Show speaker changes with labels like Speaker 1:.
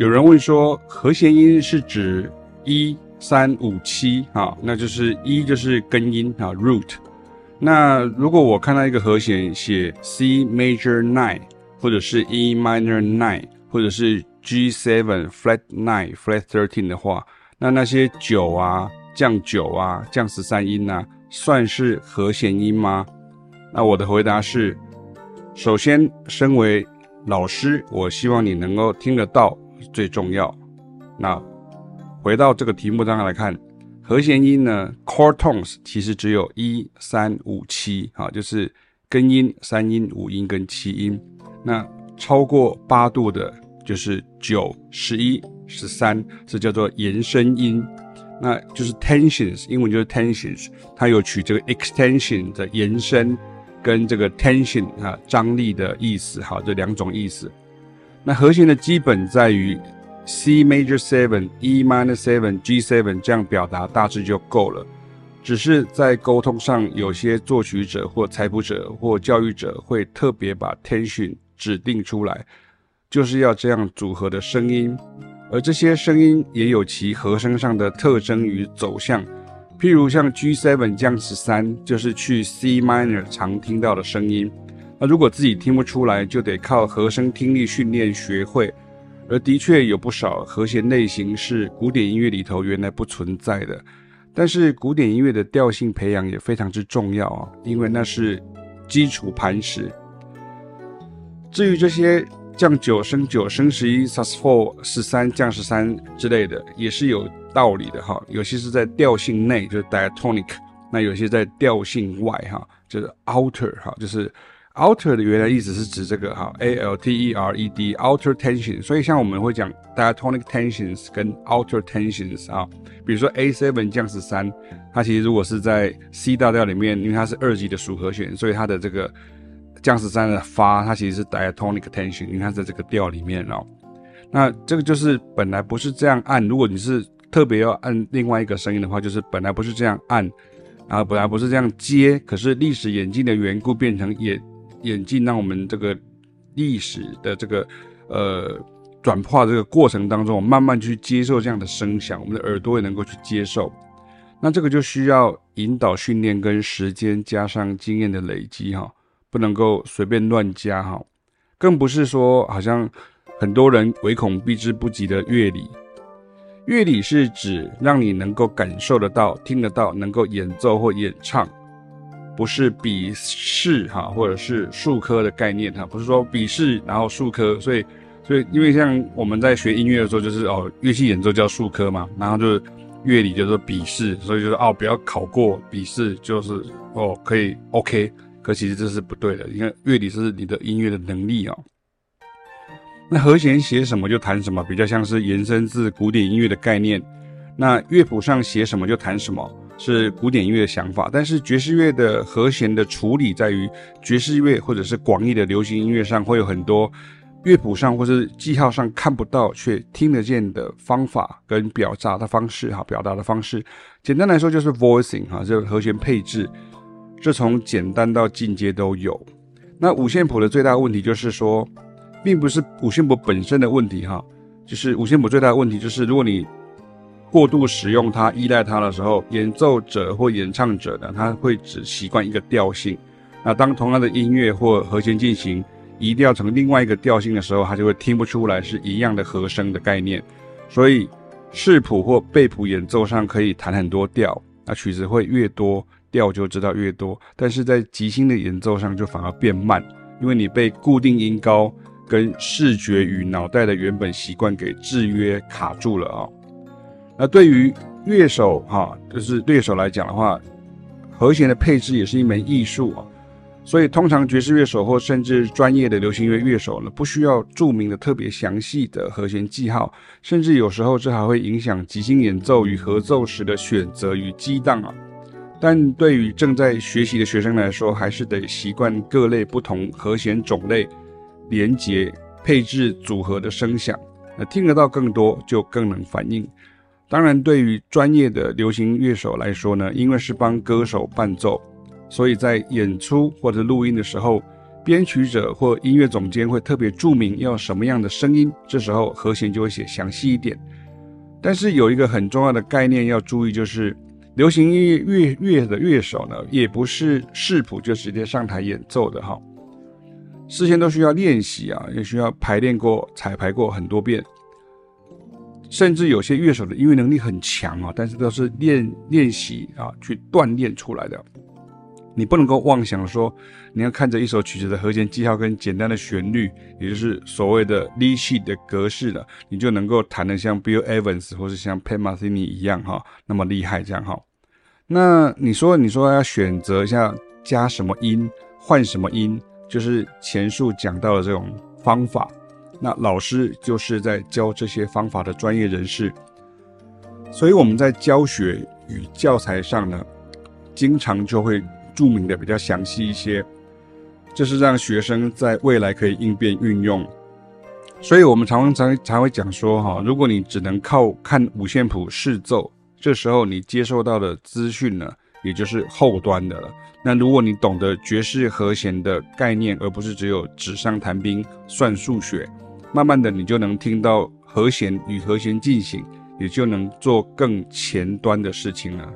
Speaker 1: 有人问说，和弦音是指一三五七啊，那就是一就是根音啊，root。那如果我看到一个和弦写 C major nine，或者是 E minor nine，或者是 G seven flat nine flat thirteen 的话，那那些九啊、降九啊、降十三音啊，算是和弦音吗？那我的回答是，首先，身为老师，我希望你能够听得到最重要。那回到这个题目当中来看。和弦音呢，chord tones 其实只有一三五七，哈，就是根音、三音、五音跟七音。那超过八度的，就是九、十一、十三，这叫做延伸音。那就是 tensions，英文就是 tensions，它有取这个 extension 的延伸跟这个 tension 啊张力的意思，哈，这两种意思。那和弦的基本在于。C major seven, E minor seven, G seven 这样表达大致就够了。只是在沟通上，有些作曲者或采谱者或教育者会特别把 tension 指定出来，就是要这样组合的声音。而这些声音也有其和声上的特征与走向。譬如像 G seven 降十三，就是去 C minor 常听到的声音。那如果自己听不出来，就得靠和声听力训练学会。而的确有不少和弦类型是古典音乐里头原来不存在的，但是古典音乐的调性培养也非常之重要啊，因为那是基础磐石。至于这些降九升九升十一 sus4 十三降十三之类的，也是有道理的哈。有些是在调性内，就是 diatonic；那有些在调性外，哈，就是 outer，哈，就是。Alter 的原来意思是指这个哈，A L T E R E D，alter tension。所以像我们会讲 diatonic tensions 跟 alter tensions 啊，比如说 A seven 降十三，它其实如果是在 C 大调里面，因为它是二级的属和弦，所以它的这个降十三的发，它其实是 diatonic tension，因为它在这个调里面哦。那这个就是本来不是这样按，如果你是特别要按另外一个声音的话，就是本来不是这样按，然后本来不是这样接，可是历史演进的缘故变成也。演进让我们这个历史的这个呃转化这个过程当中，慢慢去接受这样的声响，我们的耳朵也能够去接受。那这个就需要引导训练跟时间加上经验的累积哈，不能够随便乱加哈，更不是说好像很多人唯恐避之不及的乐理。乐理是指让你能够感受得到、听得到、能够演奏或演唱。不是笔试哈，或者是术科的概念哈，不是说笔试然后术科，所以所以因为像我们在学音乐的时候，就是哦乐器演奏叫术科嘛，然后就是乐理就是笔试，所以就是哦不要考过笔试就是哦可以 OK，可其实这是不对的，因为乐理是你的音乐的能力、哦。那和弦写什么就弹什么，比较像是延伸自古典音乐的概念，那乐谱上写什么就弹什么。是古典音乐的想法，但是爵士乐的和弦的处理在于爵士乐或者是广义的流行音乐上，会有很多乐谱上或是记号上看不到却听得见的方法跟表达的方式哈，表达的方式，简单来说就是 voicing 哈，这个和弦配置，这从简单到进阶都有。那五线谱的最大问题就是说，并不是五线谱本身的问题哈，就是五线谱最大的问题就是如果你过度使用它、依赖它的时候，演奏者或演唱者呢，他会只习惯一个调性。那当同样的音乐或和弦进行移调成另外一个调性的时候，他就会听不出来是一样的和声的概念。所以视谱或背谱演奏上可以弹很多调，那曲子会越多，调就知道越多。但是在即兴的演奏上就反而变慢，因为你被固定音高跟视觉与脑袋的原本习惯给制约卡住了啊、那对于乐手哈，就是乐手来讲的话，和弦的配置也是一门艺术啊。所以通常爵士乐手或甚至专业的流行乐乐手呢，不需要著名的特别详细的和弦记号，甚至有时候这还会影响即兴演奏与合奏时的选择与激荡啊。但对于正在学习的学生来说，还是得习惯各类不同和弦种类连接配置组合的声响，那听得到更多，就更能反应。当然，对于专业的流行乐手来说呢，因为是帮歌手伴奏，所以在演出或者录音的时候，编曲者或音乐总监会特别注明要什么样的声音，这时候和弦就会写详细一点。但是有一个很重要的概念要注意，就是流行音乐乐乐的乐手呢，也不是视谱就直接上台演奏的哈，事先都需要练习啊，也需要排练过、彩排过很多遍。甚至有些乐手的音乐能力很强啊，但是都是练练习啊去锻炼出来的。你不能够妄想说，你要看着一首曲子的和弦记号跟简单的旋律，也就是所谓的 lead sheet 的格式的，你就能够弹得像 Bill Evans 或是像 Pat Martini 一样哈，那么厉害这样哈。那你说你说要选择一下加什么音，换什么音，就是前述讲到的这种方法。那老师就是在教这些方法的专业人士，所以我们在教学与教材上呢，经常就会注明的比较详细一些，这是让学生在未来可以应变运用。所以我们常常才才会讲说哈，如果你只能靠看五线谱试奏，这时候你接受到的资讯呢，也就是后端的了。那如果你懂得爵士和弦的概念，而不是只有纸上谈兵算数学。慢慢的，你就能听到和弦与和弦进行，也就能做更前端的事情了。